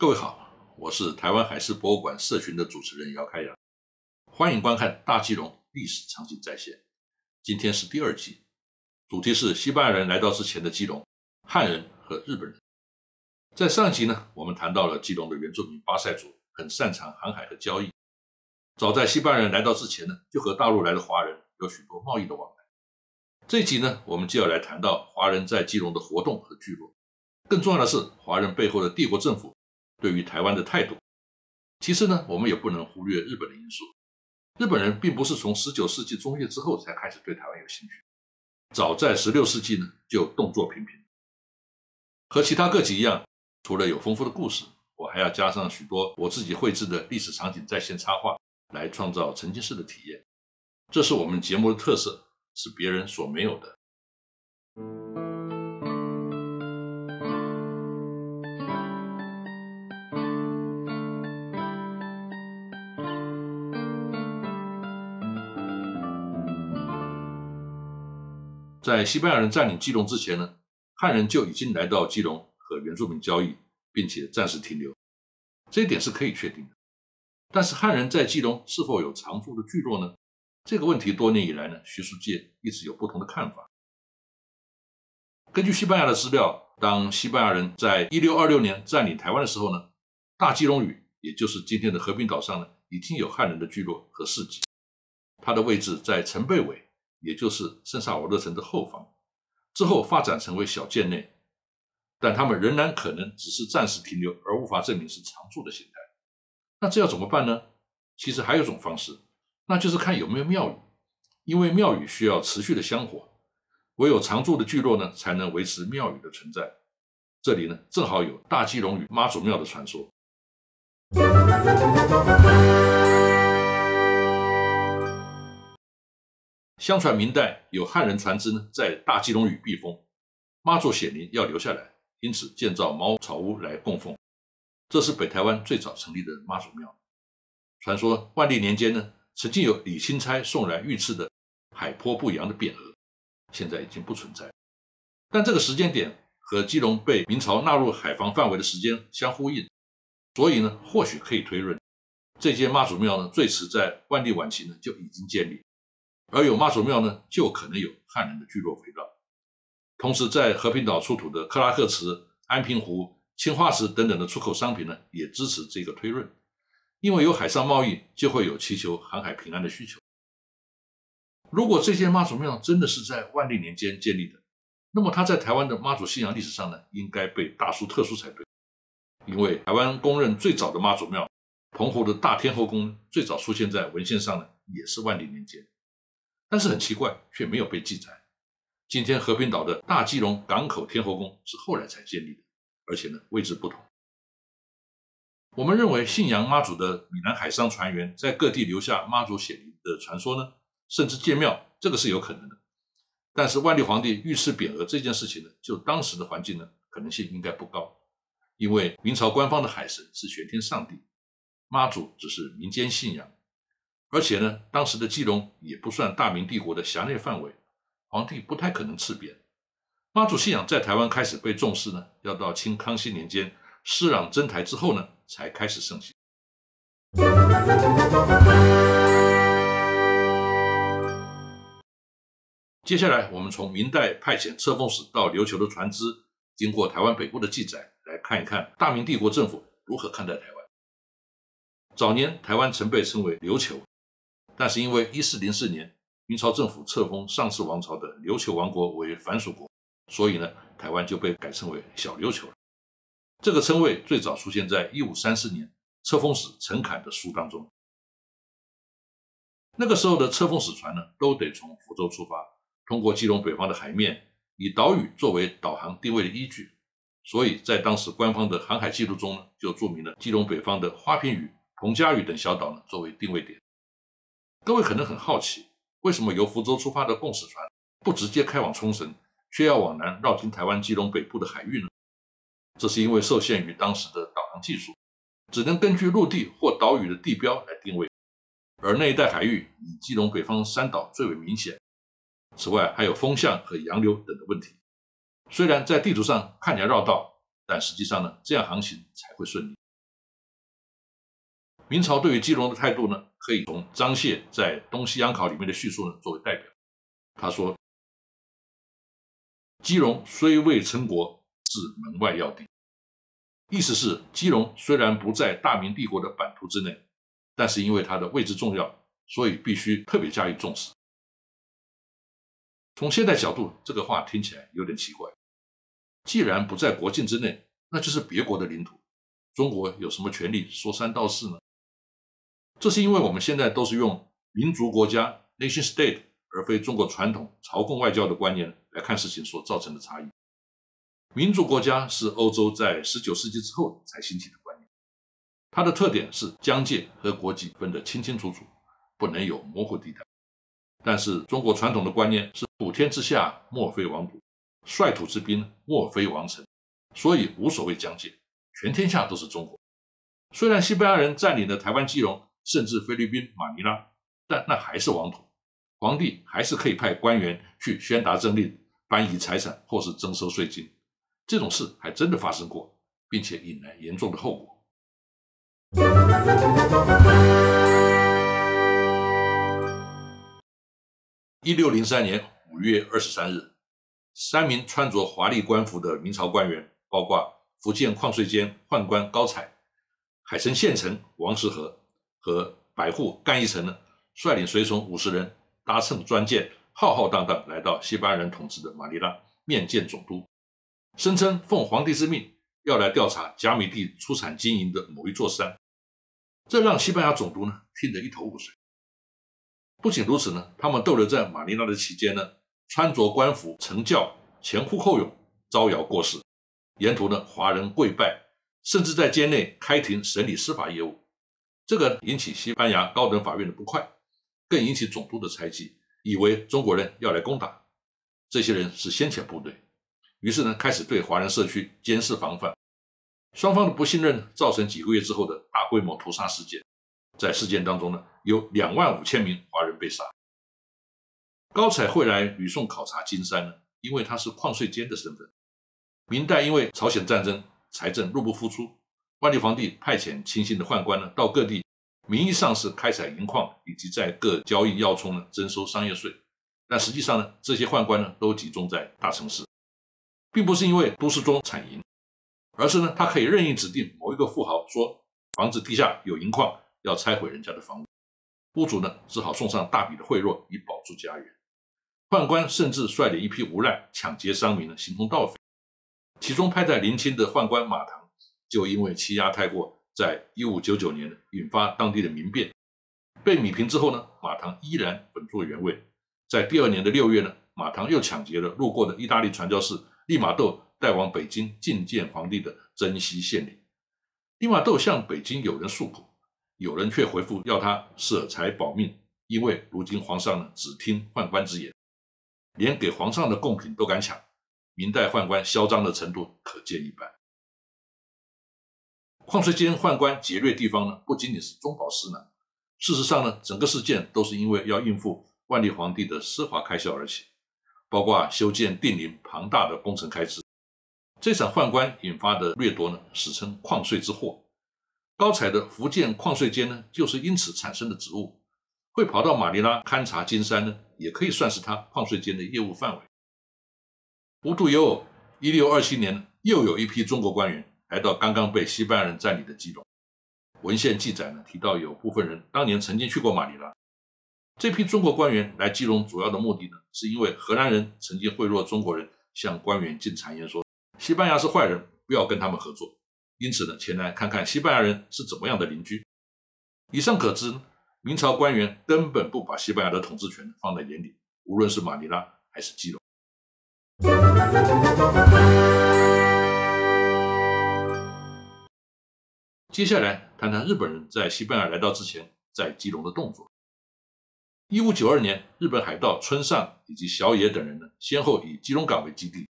各位好，我是台湾海事博物馆社群的主持人姚开阳，欢迎观看大基隆历史场景再现。今天是第二集，主题是西班牙人来到之前的基隆，汉人和日本人。在上一集呢，我们谈到了基隆的原住民巴塞族很擅长航海和交易，早在西班牙人来到之前呢，就和大陆来的华人有许多贸易的往来。这一集呢，我们就要来谈到华人在基隆的活动和聚落。更重要的是，华人背后的帝国政府对于台湾的态度。其实呢，我们也不能忽略日本的因素。日本人并不是从十九世纪中叶之后才开始对台湾有兴趣，早在十六世纪呢就动作频频。和其他各级一样，除了有丰富的故事，我还要加上许多我自己绘制的历史场景在线插画，来创造沉浸式的体验。这是我们节目的特色，是别人所没有的。在西班牙人占领基隆之前呢，汉人就已经来到基隆和原住民交易，并且暂时停留，这一点是可以确定的。但是汉人在基隆是否有常住的聚落呢？这个问题多年以来呢，学术界一直有不同的看法。根据西班牙的资料，当西班牙人在一六二六年占领台湾的时候呢，大基隆屿，也就是今天的和平岛上呢，已经有汉人的聚落和市集，它的位置在城背尾。也就是圣萨瓦勒城的后方，之后发展成为小建内，但他们仍然可能只是暂时停留，而无法证明是常住的形态。那这要怎么办呢？其实还有一种方式，那就是看有没有庙宇，因为庙宇需要持续的香火，唯有常住的聚落呢，才能维持庙宇的存在。这里呢，正好有大基隆与妈祖庙的传说。相传明代有汉人船只呢，在大基隆屿避风，妈祖显灵要留下来，因此建造茅草屋来供奉。这是北台湾最早成立的妈祖庙。传说万历年间呢，曾经有李钦差送来御赐的海波不扬的匾额，现在已经不存在。但这个时间点和基隆被明朝纳入海防范围的时间相呼应，所以呢，或许可以推论，这间妈祖庙呢，最迟在万历晚期呢就已经建立。而有妈祖庙呢，就可能有汉人的聚落围绕。同时，在和平岛出土的克拉克瓷、安平湖、青花瓷等等的出口商品呢，也支持这个推论。因为有海上贸易，就会有祈求航海平安的需求。如果这间妈祖庙真的是在万历年间建立的，那么它在台湾的妈祖信仰历史上呢，应该被大书特书才对。因为台湾公认最早的妈祖庙——澎湖的大天后宫，最早出现在文献上呢，也是万历年间。但是很奇怪，却没有被记载。今天和平岛的大基隆港口天后宫是后来才建立的，而且呢位置不同。我们认为信仰妈祖的闽南海上船员在各地留下妈祖显灵的传说呢，甚至建庙，这个是有可能的。但是万历皇帝御赐匾额这件事情呢，就当时的环境呢，可能性应该不高，因为明朝官方的海神是玄天上帝，妈祖只是民间信仰。而且呢，当时的基隆也不算大明帝国的辖内范围，皇帝不太可能赐匾。妈祖信仰在台湾开始被重视呢，要到清康熙年间施琅征台之后呢，才开始盛行。接下来，我们从明代派遣册封使到琉球的船只经过台湾北部的记载，来看一看大明帝国政府如何看待台湾。早年台湾曾被称为琉球。但是因为一四零四年明朝政府册封上次王朝的琉球王国为藩属国，所以呢，台湾就被改称为小琉球了。这个称谓最早出现在一五三四年册封使陈侃的书当中。那个时候的册封使船呢，都得从福州出发，通过基隆北方的海面，以岛屿作为导航定位的依据。所以在当时官方的航海记录中呢，就注明了基隆北方的花瓶屿、彭家屿等小岛呢，作为定位点。各位可能很好奇，为什么由福州出发的贡使船不直接开往冲绳，却要往南绕经台湾基隆北部的海域呢？这是因为受限于当时的导航技术，只能根据陆地或岛屿的地标来定位，而那一带海域以基隆北方三岛最为明显。此外，还有风向和洋流等的问题。虽然在地图上看起来绕道，但实际上呢，这样航行才会顺利。明朝对于基隆的态度呢，可以从张燮在《东西洋考》里面的叙述呢作为代表。他说：“基隆虽未称国，是门外要地。”意思是，基隆虽然不在大明帝国的版图之内，但是因为它的位置重要，所以必须特别加以重视。从现代角度，这个话听起来有点奇怪。既然不在国境之内，那就是别国的领土，中国有什么权利说三道四呢？这是因为我们现在都是用民族国家 （nation state） 而非中国传统朝贡外交的观念来看事情所造成的差异。民族国家是欧洲在十九世纪之后才兴起的观念，它的特点是疆界和国籍分得清清楚楚，不能有模糊地带。但是中国传统的观念是普天之下莫非王土，率土之滨莫非王臣，所以无所谓疆界，全天下都是中国。虽然西班牙人占领了台湾基隆，甚至菲律宾马尼拉，但那还是王土，皇帝还是可以派官员去宣达政令、搬移财产或是征收税金。这种事还真的发生过，并且引来严重的后果。一六零三年五月二十三日，三名穿着华丽官服的明朝官员，包括福建矿税监宦官高采、海城县丞王时和和百户干一成呢，率领随从五十人，搭乘专舰，浩浩荡荡来到西班牙人统治的马尼拉，面见总督，声称奉皇帝之命要来调查甲米蒂出产金银的某一座山。这让西班牙总督呢听得一头雾水。不仅如此呢，他们逗留在马尼拉的期间呢，穿着官服乘轿前呼后拥，招摇过市。沿途呢，华人跪拜，甚至在监内开庭审理司法业务。这个引起西班牙高等法院的不快，更引起总督的猜忌，以为中国人要来攻打。这些人是先遣部队，于是呢，开始对华人社区监视防范。双方的不信任造成几个月之后的大规模屠杀事件。在事件当中呢，有两万五千名华人被杀。高彩会来吕宋考察金山呢，因为他是矿税监的身份。明代因为朝鲜战争，财政入不敷出，万历皇帝派遣亲信的宦官呢，到各地，名义上是开采银矿以及在各交易要冲呢征收商业税，但实际上呢，这些宦官呢都集中在大城市，并不是因为都市中产银，而是呢，他可以任意指定某一个富豪说房子地下有银矿。要拆毁人家的房屋，屋主呢只好送上大笔的贿赂以保住家园。宦官甚至率领一批无赖抢劫商民呢，形同盗匪。其中派在临清的宦官马唐，就因为欺压太过，在一五九九年引发当地的民变，被米平之后呢，马唐依然稳坐原位。在第二年的六月呢，马唐又抢劫了路过的意大利传教士利玛窦带往北京觐见皇帝的珍稀献礼。利玛窦向北京有人诉苦。有人却回复要他舍财保命，因为如今皇上呢只听宦官之言，连给皇上的贡品都敢抢。明代宦官嚣张的程度可见一斑。矿税监宦官劫掠地方呢，不仅仅是中饱私囊，事实上呢，整个事件都是因为要应付万历皇帝的奢华开销而起，包括修建定陵庞大的工程开支。这场宦官引发的掠夺呢，史称矿税之祸。高彩的福建矿税监呢，就是因此产生的职务，会跑到马尼拉勘察金山呢，也可以算是他矿税监的业务范围。无独有偶，一六二七年又有一批中国官员来到刚刚被西班牙人占领的基隆。文献记载呢，提到有部分人当年曾经去过马尼拉。这批中国官员来基隆主要的目的呢，是因为荷兰人曾经贿赂中国人，向官员进谗言说西班牙是坏人，不要跟他们合作。因此呢，前来看看西班牙人是怎么样的邻居。以上可知，明朝官员根本不把西班牙的统治权放在眼里，无论是马尼拉还是基隆。接下来谈谈日本人在西班牙来到之前在基隆的动作。一五九二年，日本海盗村上以及小野等人呢，先后以基隆港为基地，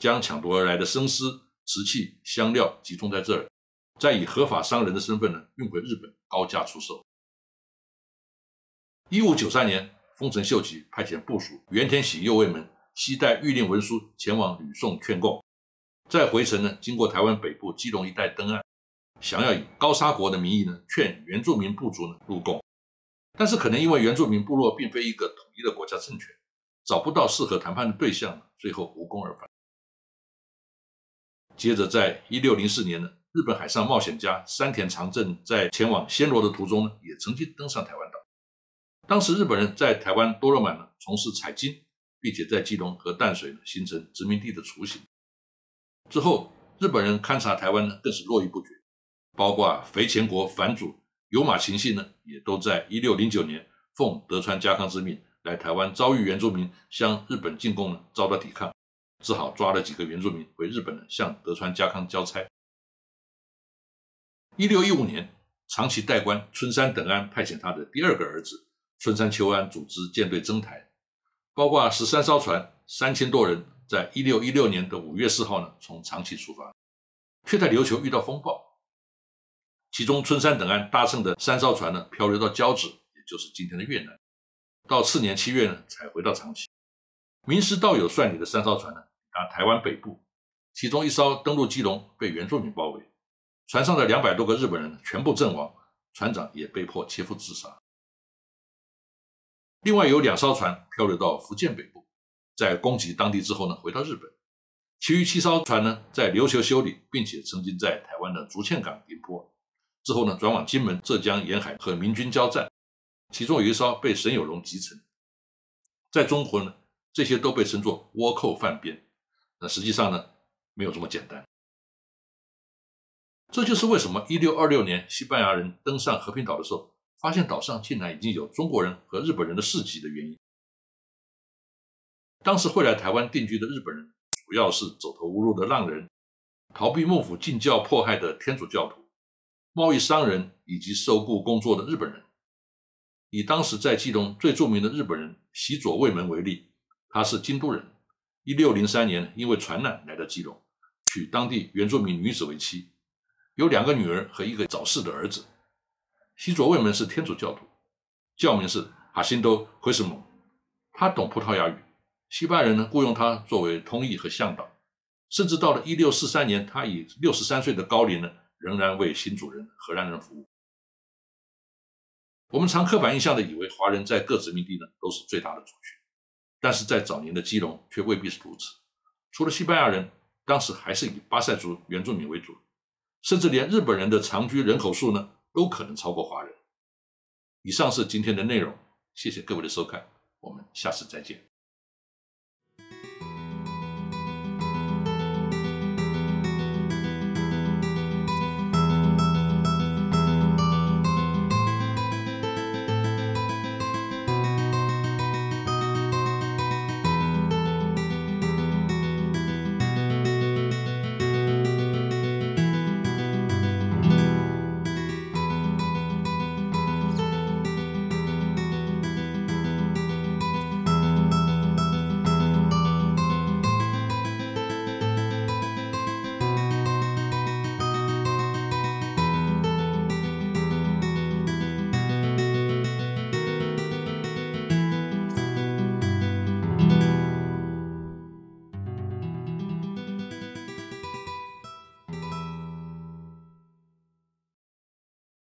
将抢夺而来的生丝。瓷器、香料集中在这儿，再以合法商人的身份呢运回日本，高价出售。一五九三年，丰臣秀吉派遣部属原田喜右卫门携带谕令文书前往吕宋劝贡，再回程呢，经过台湾北部基隆一带登岸，想要以高沙国的名义呢，劝原住民部族呢入贡，但是可能因为原住民部落并非一个统一的国家政权，找不到适合谈判的对象，最后无功而返。接着，在一六零四年呢，日本海上冒险家山田长政在前往暹罗的途中呢，也曾经登上台湾岛。当时日本人在台湾多罗满呢从事采金，并且在基隆和淡水呢形成殖民地的雏形。之后，日本人勘察台湾呢，更是络绎不绝，包括肥前国藩主有马晴信呢，也都在一六零九年奉德川家康之命来台湾遭遇原住民向日本进贡呢，遭到抵抗，只好抓了几个原住民回日本呢，向德川家康交差。一六一五年，长崎代官春山等安派遣他的第二个儿子春山秋安组织舰队征台，包括十三艘船，三千多人。在一六一六年的五月四号呢，从长崎出发，却在琉球遇到风暴，其中春山等岸搭乘的三艘船呢，漂流到交趾，也就是今天的越南，到次年七月呢，才回到长崎。名师道友率领的三艘船呢，到台湾北部，其中一艘登陆基隆，被原住民包围，船上的两百多个日本人全部阵亡，船长也被迫切腹自杀。另外有两艘船漂流到福建北部。在攻击当地之后呢，回到日本。其余七艘船呢，在琉球修理，并且曾经在台湾的竹堑港停泊。之后呢，转往金门、浙江沿海和明军交战。其中有一艘被沈有容击沉。在中国呢，这些都被称作倭寇犯边。那实际上呢，没有这么简单。这就是为什么1626年西班牙人登上和平岛的时候，发现岛上竟然已经有中国人和日本人的事迹的原因。当时会来台湾定居的日本人，主要是走投无路的浪人、逃避幕府禁教迫害的天主教徒、贸易商人以及受雇工作的日本人。以当时在基隆最著名的日本人喜左卫门为例，他是京都人，一六零三年因为船难来到基隆，娶当地原住民女子为妻，有两个女儿和一个早逝的儿子。喜左卫门是天主教徒，教名是哈辛多奎什蒙，他懂葡萄牙语。西班牙人呢雇佣他作为通译和向导，甚至到了一六四三年，他以六十三岁的高龄呢，仍然为新主人荷兰人服务。我们常刻板印象的以为华人在各殖民地呢都是最大的族群，但是在早年的基隆却未必是如此。除了西班牙人，当时还是以巴塞族原住民为主，甚至连日本人的长居人口数呢都可能超过华人。以上是今天的内容，谢谢各位的收看，我们下次再见。